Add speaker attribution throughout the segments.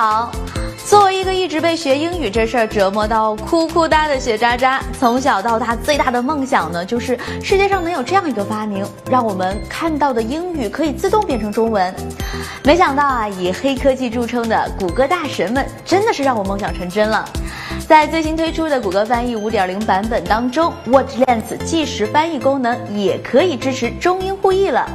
Speaker 1: 好，作为一个一直被学英语这事儿折磨到哭哭哒的学渣渣，从小到大最大的梦想呢，就是世界上能有这样一个发明，让我们看到的英语可以自动变成中文。没想到啊，以黑科技著称的谷歌大神们，真的是让我梦想成真了。在最新推出的谷歌翻译5.0版本当中，Word Lens 即时翻译功能也可以支持中英互译了。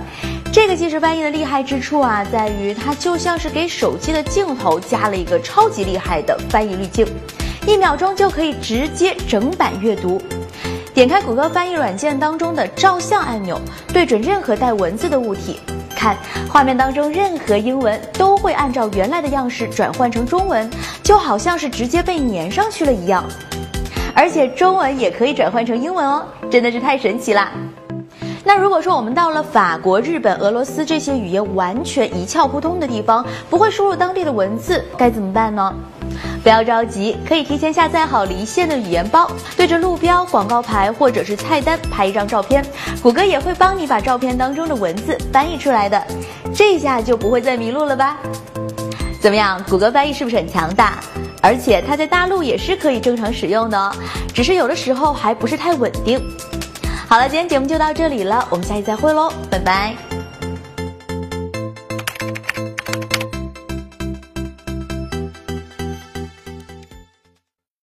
Speaker 1: 这个即时翻译的厉害之处啊，在于它就像是给手机的镜头加了一个超级厉害的翻译滤镜，一秒钟就可以直接整版阅读。点开谷歌翻译软件当中的照相按钮，对准任何带文字的物体，看画面当中任何英文都会按照原来的样式转换成中文，就好像是直接被粘上去了一样。而且中文也可以转换成英文哦，真的是太神奇啦！那如果说我们到了法国、日本、俄罗斯这些语言完全一窍不通的地方，不会输入当地的文字，该怎么办呢？不要着急，可以提前下载好离线的语言包，对着路标、广告牌或者是菜单拍一张照片，谷歌也会帮你把照片当中的文字翻译出来的，这下就不会再迷路了吧？怎么样，谷歌翻译是不是很强大？而且它在大陆也是可以正常使用的，只是有的时候还不是太稳定。好了，今天节目就到这里了，我们下期再会喽，拜拜。